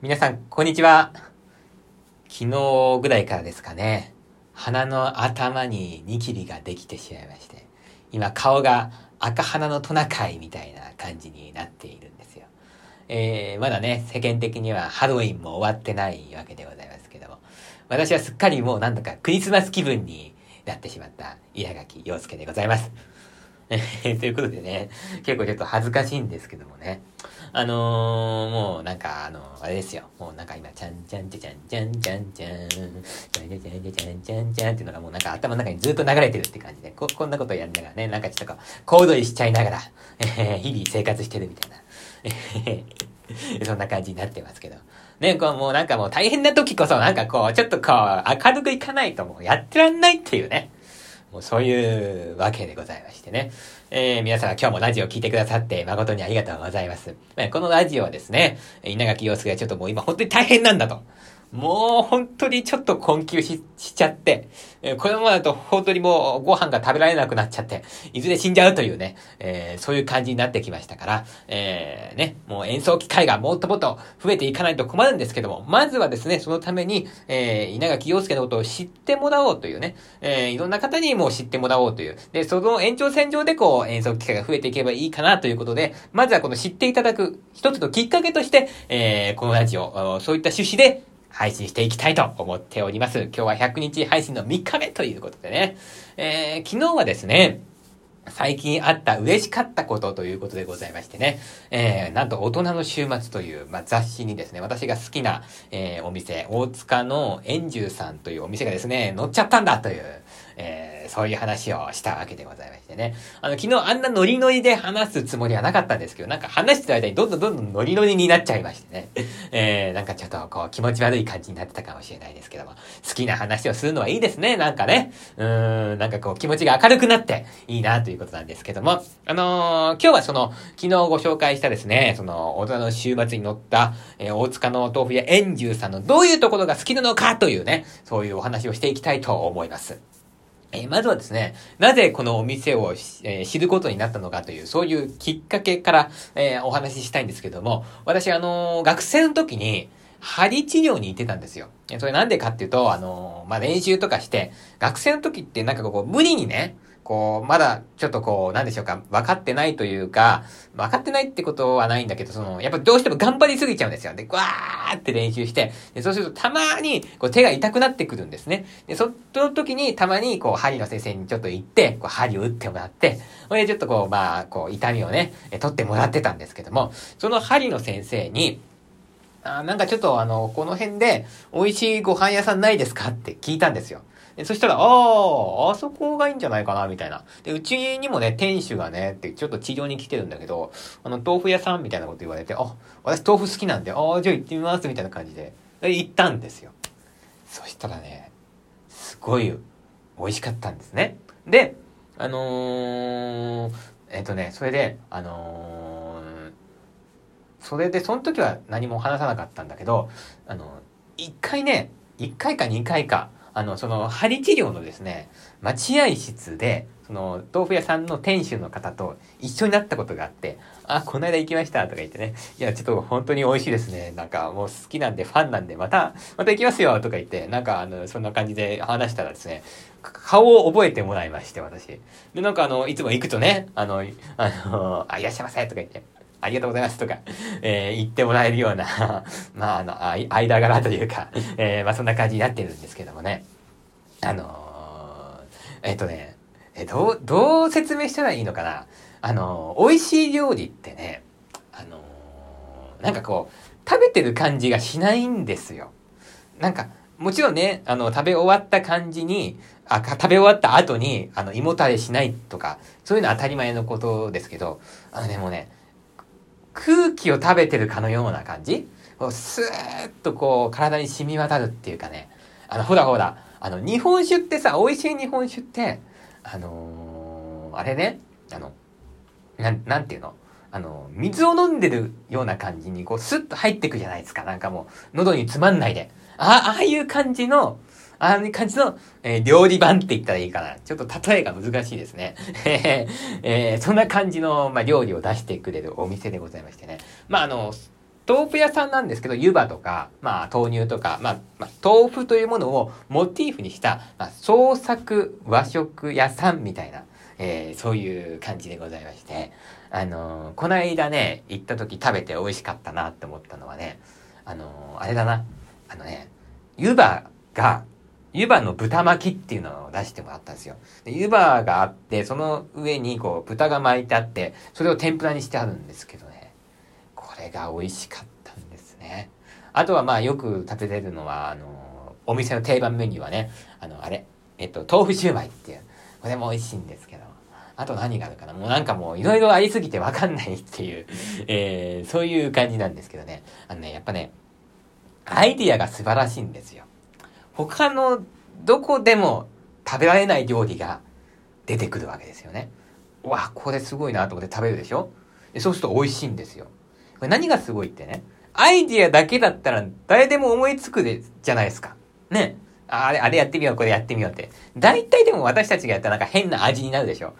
皆さん、こんにちは。昨日ぐらいからですかね、鼻の頭にニキビができてしまいまして、今顔が赤鼻のトナカイみたいな感じになっているんですよ。えー、まだね、世間的にはハロウィンも終わってないわけでございますけども、私はすっかりもうなんとかクリスマス気分になってしまった稲垣陽介でございます。え ということでね、結構ちょっと恥ずかしいんですけどもね。あのー、もうなんかあのー、あれですよ。もうなんか今、ちゃんちゃんちゃんちゃんちゃんちゃん、ちゃんちゃんちゃんちゃんちゃんちゃんちゃんっていうのがもうなんか頭の中にずっと流れてるって感じで、ここんなことやりながらね、なんかちょっとこう、小躍りしちゃいながら、えー、日々生活してるみたいな。え そんな感じになってますけど。ね、こうもうなんかもう大変な時こそなんかこう、ちょっとこう、明るくいかないともうやってらんないっていうね。もうそういうわけでございましてね。えー、皆様今日もラジオを聴いてくださって誠にありがとうございます。このラジオはですね、稲垣陽介がちょっともう今本当に大変なんだと。もう本当にちょっと困窮し、しちゃって、えー、このままだと本当にもうご飯が食べられなくなっちゃって、いずれ死んじゃうというね、えー、そういう感じになってきましたから、えー、ね、もう演奏機会がもっともっと増えていかないと困るんですけども、まずはですね、そのために、えー、稲垣陽介のことを知ってもらおうというね、えー、いろんな方にも知ってもらおうという、で、その延長線上でこう演奏機会が増えていけばいいかなということで、まずはこの知っていただく一つのきっかけとして、えー、このラジオ、そういった趣旨で、配信していきたいと思っております。今日は100日配信の3日目ということでね。えー、昨日はですね、最近あった嬉しかったことということでございましてね、えー、なんと大人の週末という、まあ、雑誌にですね、私が好きな、えー、お店、大塚の円珠さんというお店がですね、乗っちゃったんだという、えー、そういう話をしたわけでございましてね。あの、昨日あんなノリノリで話すつもりはなかったんですけど、なんか話してる間にどんどんどんどんノリノリになっちゃいましてね。えー、なんかちょっとこう気持ち悪い感じになってたかもしれないですけども、好きな話をするのはいいですね、なんかね。うーん、なんかこう気持ちが明るくなっていいなということなんですけども、あのー、今日はその、昨日ご紹介したですね、その、大人の週末に乗った、えー、大塚のお豆腐屋円珠さんのどういうところが好きなのかというね、そういうお話をしていきたいと思います。えー、まずはですね、なぜこのお店を、えー、知ることになったのかという、そういうきっかけから、えー、お話ししたいんですけども、私、あの学生の時に、針治療に行ってたんですよ。それなんでかっていうと、あのまあ、練習とかして、学生の時ってなんかこう、無理にね、こう、まだ、ちょっとこう、なんでしょうか、分かってないというか、分かってないってことはないんだけど、その、やっぱどうしても頑張りすぎちゃうんですよ。で、わーって練習して、でそうするとたまに、こう、手が痛くなってくるんですね。で、そその時に、たまに、こう、針の先生にちょっと行って、こう、針を打ってもらって、それでちょっとこう、まあ、こう、痛みをね、取ってもらってたんですけども、その針の先生に、あなんかちょっとあの、この辺で美味しいご飯屋さんないですか？って聞いたんですよ。そしたら、ああ、あそこがいいんじゃないかな、みたいな。で、うちにもね、店主がね、ってちょっと治療に来てるんだけど、あの、豆腐屋さんみたいなこと言われて、あ、私豆腐好きなんで、ああ、じゃあ行ってみます、みたいな感じで、で行ったんですよ。そしたらね、すごい美味しかったんですね。で、あのー、えっ、とね、それで、あのー、それで、その時は何も話さなかったんだけど、あの、一回ね、一回か二回か、あの、その、針治療のですね、待合室で、その、豆腐屋さんの店主の方と一緒になったことがあって、あ、この間行きましたとか言ってね、いや、ちょっと本当に美味しいですね。なんかもう好きなんで、ファンなんで、また、また行きますよとか言って、なんかあの、そんな感じで話したらですね、顔を覚えてもらいまして、私。で、なんかあの、いつも行くとね、あの、あの、あ、いらっしゃいませとか言って、ありがとうございますとか、えー、言ってもらえるような まあ、あの、あ間柄というか、えー、まあそんな感じになってるんですけどもね。あのー、えっ、とね、え、どう、どう説明したらいいのかなあの、美味しい料理ってね、あの、なんかこう、食べてる感じがしないんですよ。なんか、もちろんね、あの、食べ終わった感じに、あ、食べ終わった後に、あの、胃もたれしないとか、そういうのは当たり前のことですけど、あのね、もうね、空気を食べてるかのような感じ？スーッとこう、体に染み渡るっていうかね、あの、ほらほら、あの、日本酒ってさ、美味しい日本酒って、あのー、あれね、あの、なん、なんていうの？あの、水を飲んでるような感じに、こう、スッと入ってくじゃないですか。なんかもう、喉に詰まんないで。ああ、ああいう感じの、ああいう感じの、えー、料理版って言ったらいいかな。ちょっと例えが難しいですね。えー、そんな感じの、まあ、料理を出してくれるお店でございましてね。まあ、あの、豆腐屋さんなんですけど、湯葉とか、まあ、豆乳とか、まあ、まあ、豆腐というものをモチーフにした、まあ、創作和食屋さんみたいな、えー、そういう感じでございまして、あのー、この間ね、行った時食べて美味しかったなって思ったのはね、あのー、あれだな、あのね、湯葉が、湯葉の豚巻きっていうのを出してもらったんですよ。で湯葉があって、その上にこう豚が巻いてあって、それを天ぷらにしてあるんですけどね、これが美味しかったんですね。あとはまあよく食べれるのは、あの、お店の定番メニューはね、あの、あれ、えっと、豆腐シューマイっていう、これも美味しいんですけど、あと何があるかなもうなんかもういろいろありすぎてわかんないっていう、えー、そういう感じなんですけどね。あのね、やっぱね、アイディアが素晴らしいんですよ。他のどこでも食べられない料理が出てくるわけですよね。うわ、これすごいなと思って食べるでしょ？でそうすると美味しいんですよ。これ何がすごいってね、アイディアだけだったら誰でも思いつくで、じゃないですか。ね。あれ、あれやってみよう、これやってみようって。大体でも私たちがやったらなんか変な味になるでしょ。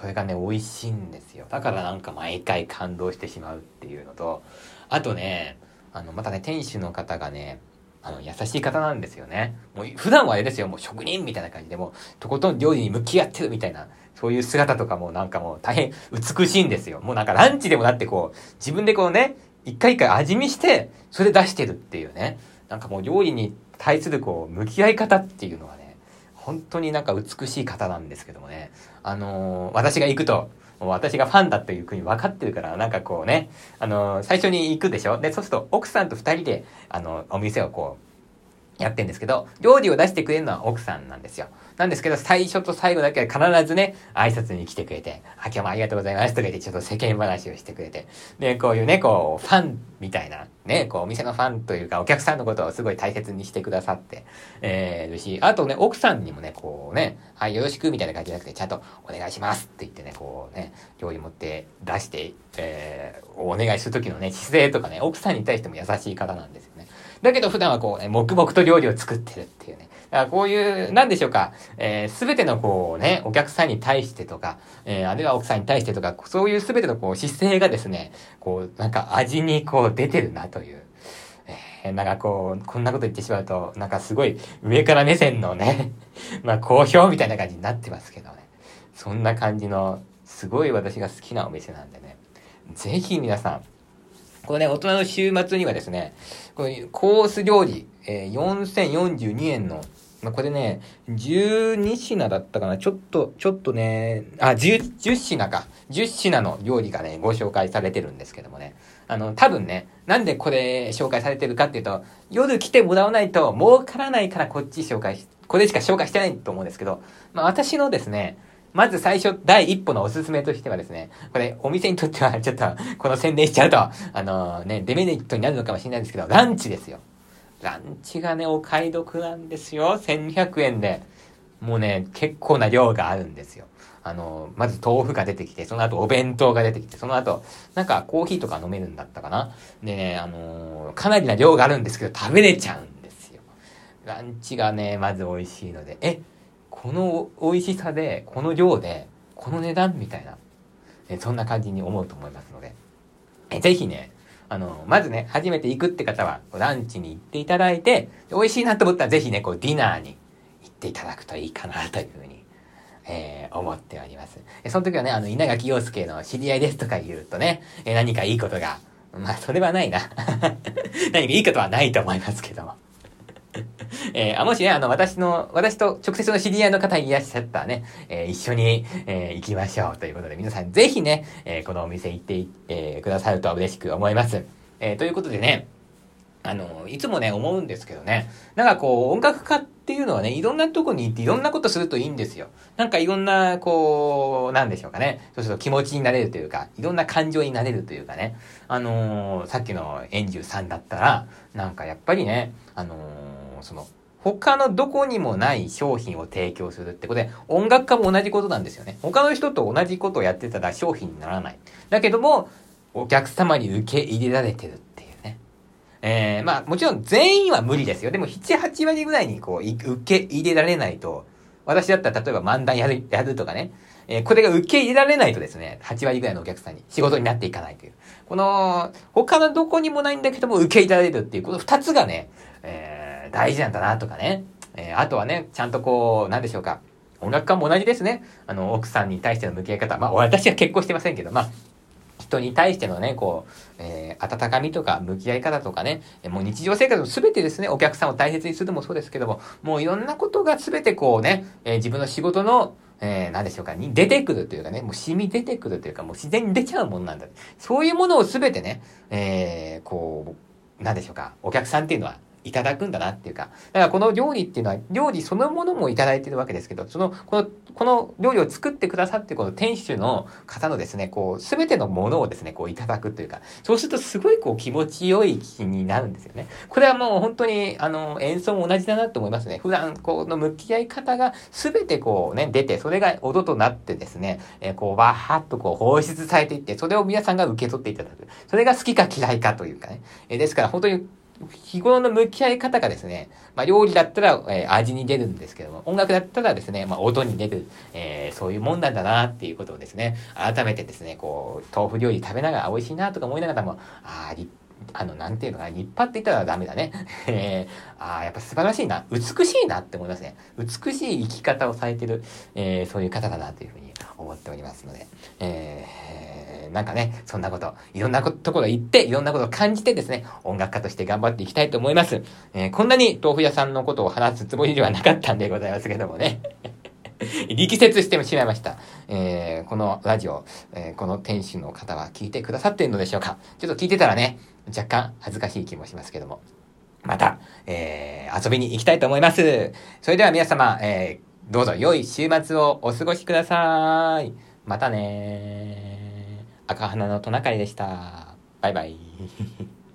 それがね、美味しいんですよ。だからなんか毎回感動してしまうっていうのと、あとね、あの、またね、店主の方がね、あの、優しい方なんですよね。もう、普段はあれですよ、もう職人みたいな感じで、も、とことん料理に向き合ってるみたいな、そういう姿とかもなんかもう大変美しいんですよ。もうなんかランチでもだってこう、自分でこうね、一回一回味見して、それ出してるっていうね。なんかもう料理に対するこう、向き合い方っていうのはね、本当になんか美しい方なんですけどもね。あのー、私が行くと、もう私がファンだという国分かってるから、なんかこうね、あの、最初に行くでしょ？で、そうすると奥さんと二人で、あの、お店をこう、やってんですけど、料理を出してくれるのは奥さんなんですよ。なんですけど、最初と最後だけは必ずね、挨拶に来てくれて、あ、今日もありがとうございますとか言って、ちょっと世間話をしてくれて、で、こういうね、こう、ファンみたいな、ね、こう、お店のファンというか、お客さんのことをすごい大切にしてくださって、えー、るし、あとね、奥さんにもね、こうね、はい、よろしくみたいな感じじゃなくて、ちゃんとお願いしますって言ってね、こうね、料理持って出して、えー、お願いするときのね、姿勢とかね、奥さんに対しても優しい方なんですよ。だけど普段はこうね、黙々と料理を作ってるっていうね。だからこういう、なんでしょうか、えす、べてのこうね、お客さんに対してとか、えー、あるいは奥さんに対してとか、そういうすべてのこう姿勢がですね、こう、なんか味にこう出てるなという。え、なんかこう、こんなこと言ってしまうと、なんかすごい上から目線のね、まあ好評みたいな感じになってますけどね。そんな感じの、すごい私が好きなお店なんでね。ぜひ皆さん、このね、大人の週末にはですね、このコース料理、えー、4042円の、まあ、これね、12品だったかな。ちょっと、ちょっとね、あ、10、10品か。10品の料理がね、ご紹介されてるんですけどもね。あの、多分ね、なんでこれ紹介されてるかっていうと、夜来てもらわないと儲からないからこっち紹介し、これしか紹介してないと思うんですけど、まあ私のですね、まず最初、第一歩のおすすめとしてはですね、これ、お店にとっては、ちょっと、この宣伝しちゃうと、あのー、ね、デメリットになるのかもしれないんですけど、ランチですよ。ランチがね、お買い得なんですよ。1200円で。もうね、結構な量があるんですよ。あの、まず豆腐が出てきて、その後お弁当が出てきて、その後、なんかコーヒーとか飲めるんだったかな。でね、あのー、かなりな量があるんですけど、食べれちゃうんですよ。ランチがね、まず美味しいので、え、この美味しさで、この量で、この値段みたいな、えそんな感じに思うと思いますので、えぜひね、あの、まずね、初めて行くって方は、ランチに行っていただいて、美味しいなと思ったらぜひね、こう、ディナーに行っていただくといいかなというふうに、えー、思っております。えその時はね、あの、稲垣陽介の知り合いですとか言うとね、え何かいいことが、まあ、それはないな。何かいいことはないと思いますけども。えー、あもしね、あの、私の、私と直接の知り合いの方いらっしゃったらね、えー、一緒に、えー、行きましょうということで、皆さんぜひね、えこのお店行って、えくださると嬉しく思います。えということでね、あの、いつもね、思うんですけどね。なんかこう、音楽家っていうのはね、いろんなとこに行っていろんなことするといいんですよ。なんかいろんな、こう、なんでしょうかね。そうすると気持ちになれるというか、いろんな感情になれるというかね。あのー、さっきのエンジュさんだったら、なんかやっぱりね、あのー、その、他のどこにもない商品を提供するってことで、音楽家も同じことなんですよね。他の人と同じことをやってたら商品にならない。だけども、お客様に受け入れられてるっていうね。えー、まあもちろん全員は無理ですよ。でも7、8割ぐらいにこう、受け入れられないと、私だったら例えば漫談やる、やるとかね、えー、これが受け入れられないとですね、8割ぐらいのお客さんに仕事になっていかないという。この、他のどこにもないんだけども受け入れられるっていう、この2つがね、えー、大事なんだなとかね。えー、あとはね、ちゃんとこう、なんでしょうか。音楽家も同じですね。あの、奥さんに対しての向き合い方。まあ、私は結婚してませんけど、まあ、人に対してのね、こう、えー、温かみとか向き合い方とかね、もう日常生活の全てですね、お客さんを大切にするのもそうですけども、もういろんなことが全てこうね、えー、自分の仕事の、えー、何でしょうか、に出てくるというかね、もう染み出てくるというか、もう自然に出ちゃうもんなんだ。そういうものを全てね、えー、こう、何でしょうか、お客さんっていうのはいただくんだなっていうか、だからこの料理っていうのは、料理そのものもいただいてるわけですけど、その、この、この料理を作ってくださってこの店主の方のですね、こう、すべてのものをですね、こういただくというか、そうするとすごいこう気持ちよい気になるんですよね。これはもう本当に、あの、演奏も同じだなと思いますね。普段、この向き合い方がすべてこうね、出て、それが音となってですね、えー、こう、わーっとこう放出されていって、それを皆さんが受け取っていただく。それが好きか嫌いかというかね。えー、ですから本当に日頃の向き合い方がですね、まあ、料理だったら、えー、味に出るんですけども、音楽だったらですね、まあ、音に出る、えー、そういうもんなんだなっていうことをですね、改めてですね、こう、豆腐料理食べながら美味しいなとか思いながらも、ああ、あの、なんていうのかな、立派って言ったらダメだね。えー、ああ、やっぱ素晴らしいな、美しいなって思いますね。美しい生き方をされてる、えー、そういう方だなというふうに思っておりますので、えーなんかね、そんなこと、いろんなところ行って、いろんなことを感じてですね、音楽家として頑張っていきたいと思います。えー、こんなに豆腐屋さんのことを話すつもりではなかったんでございますけどもね。力説してしまいました。えー、このラジオ、えー、この店主の方は聞いてくださっているのでしょうかちょっと聞いてたらね、若干恥ずかしい気もしますけども。また、えー、遊びに行きたいと思います。それでは皆様、えー、どうぞ良い週末をお過ごしください。またね赤花のトナカイでした。バイバイ。